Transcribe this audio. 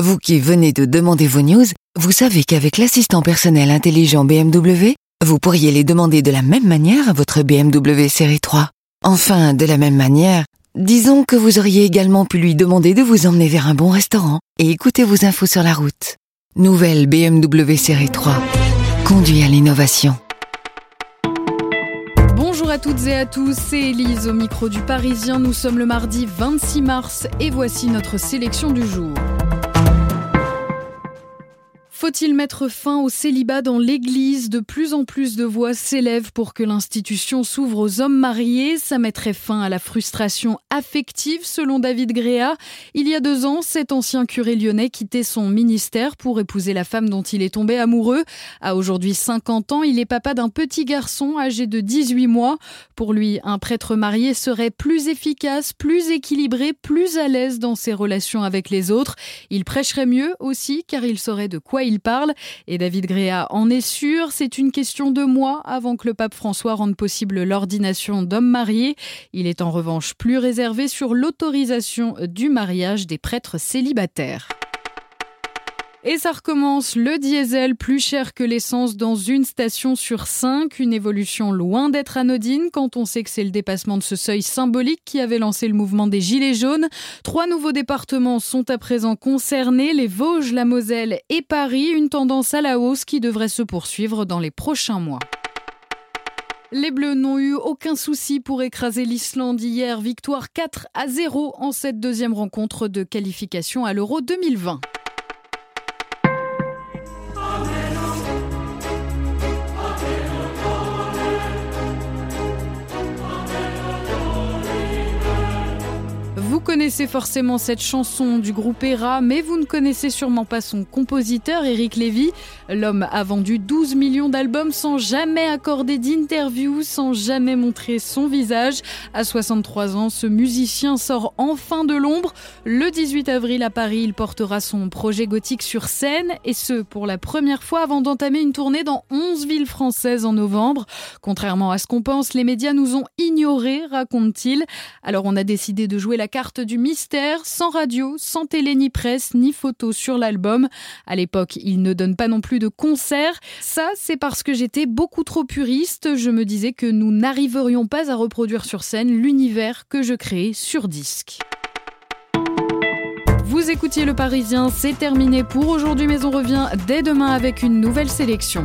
Vous qui venez de demander vos news, vous savez qu'avec l'assistant personnel intelligent BMW, vous pourriez les demander de la même manière à votre BMW série 3. Enfin, de la même manière, disons que vous auriez également pu lui demander de vous emmener vers un bon restaurant et écouter vos infos sur la route. Nouvelle BMW série 3. Conduit à l'innovation. Bonjour à toutes et à tous, c'est Elise au micro du Parisien. Nous sommes le mardi 26 mars et voici notre sélection du jour. Faut-il mettre fin au célibat dans l'Église? De plus en plus de voix s'élèvent pour que l'institution s'ouvre aux hommes mariés. Ça mettrait fin à la frustration affective, selon David Gréa. Il y a deux ans, cet ancien curé lyonnais quittait son ministère pour épouser la femme dont il est tombé amoureux. À aujourd'hui 50 ans, il est papa d'un petit garçon âgé de 18 mois. Pour lui, un prêtre marié serait plus efficace, plus équilibré, plus à l'aise dans ses relations avec les autres. Il prêcherait mieux aussi, car il saurait de quoi il il parle. Et David Gréa en est sûr, c'est une question de mois avant que le pape François rende possible l'ordination d'hommes mariés. Il est en revanche plus réservé sur l'autorisation du mariage des prêtres célibataires. Et ça recommence, le diesel plus cher que l'essence dans une station sur cinq, une évolution loin d'être anodine quand on sait que c'est le dépassement de ce seuil symbolique qui avait lancé le mouvement des Gilets jaunes. Trois nouveaux départements sont à présent concernés, les Vosges, la Moselle et Paris, une tendance à la hausse qui devrait se poursuivre dans les prochains mois. Les Bleus n'ont eu aucun souci pour écraser l'Islande hier, victoire 4 à 0 en cette deuxième rencontre de qualification à l'Euro 2020. Connaissez forcément cette chanson du groupe Era, mais vous ne connaissez sûrement pas son compositeur, Eric Lévy. L'homme a vendu 12 millions d'albums sans jamais accorder d'interview, sans jamais montrer son visage. À 63 ans, ce musicien sort enfin de l'ombre. Le 18 avril à Paris, il portera son projet gothique sur scène, et ce, pour la première fois avant d'entamer une tournée dans 11 villes françaises en novembre. Contrairement à ce qu'on pense, les médias nous ont raconte-t-il. Alors on a décidé de jouer la carte du mystère, sans radio, sans télé ni presse, ni photo sur l'album. À l'époque, il ne donne pas non plus de concert. Ça, c'est parce que j'étais beaucoup trop puriste. Je me disais que nous n'arriverions pas à reproduire sur scène l'univers que je créais sur disque. Vous écoutiez Le Parisien, c'est terminé pour aujourd'hui, mais on revient dès demain avec une nouvelle sélection.